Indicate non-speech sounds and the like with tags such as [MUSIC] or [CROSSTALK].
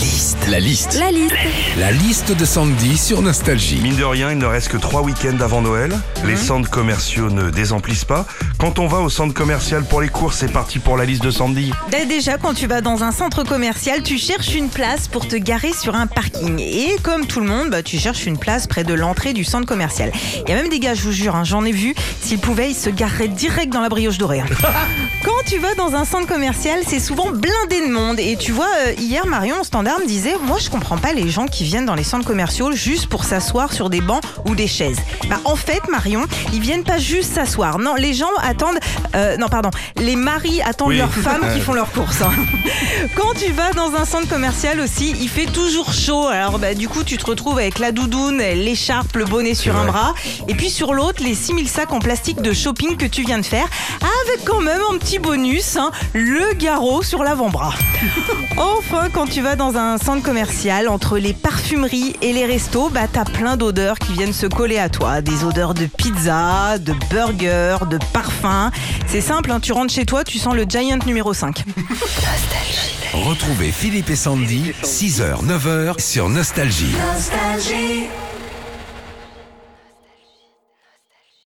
liste. La liste. La liste. La liste de Sandy sur Nostalgie. Mine de rien, il ne reste que trois week-ends avant Noël. Les centres commerciaux ne désemplissent pas. Quand on va au centre commercial pour les courses, c'est parti pour la liste de Sandy. Dès déjà, quand tu vas dans un centre commercial, tu cherches une place pour te garer sur un parking. Et comme tout le monde, bah, tu cherches une place près de l'entrée du centre commercial. Il y a même des gars, je vous jure, hein, j'en ai vu, s'ils pouvaient, ils se gareraient direct dans la brioche dorée. hein. [LAUGHS] Quand tu vas dans un centre commercial, c'est souvent blindé de monde. Et tu vois, euh, hier, Marion, au standard, me disait Moi, je comprends pas les gens qui viennent dans les centres commerciaux juste pour s'asseoir sur des bancs ou des chaises. Bah, en fait, Marion, ils viennent pas juste s'asseoir. Non, les gens attendent. euh, non, pardon. Les maris attendent Oui. leurs femmes qui font leurs courses. hein. [LAUGHS] Quand tu vas dans un centre commercial aussi, il fait toujours chaud. Alors, bah, du coup, tu te retrouves avec la doudoune, l'écharpe, le bonnet sur un bras. Et puis sur l'autre, les 6000 sacs en plastique de shopping que tu viens de faire. Avec quand même un petit bonus, hein, le garrot sur l'avant-bras. [LAUGHS] Enfin, quand tu vas dans un centre commercial, entre les parfumeries et les restos, bah t'as plein d'odeurs qui viennent se coller à toi. Des odeurs de pizza, de burger, de parfum. C'est simple, hein, tu rentres chez toi, tu sens le Giant numéro 5. Retrouvez Philippe et Sandy, 6h, 9h sur Nostalgie. Nostalgie.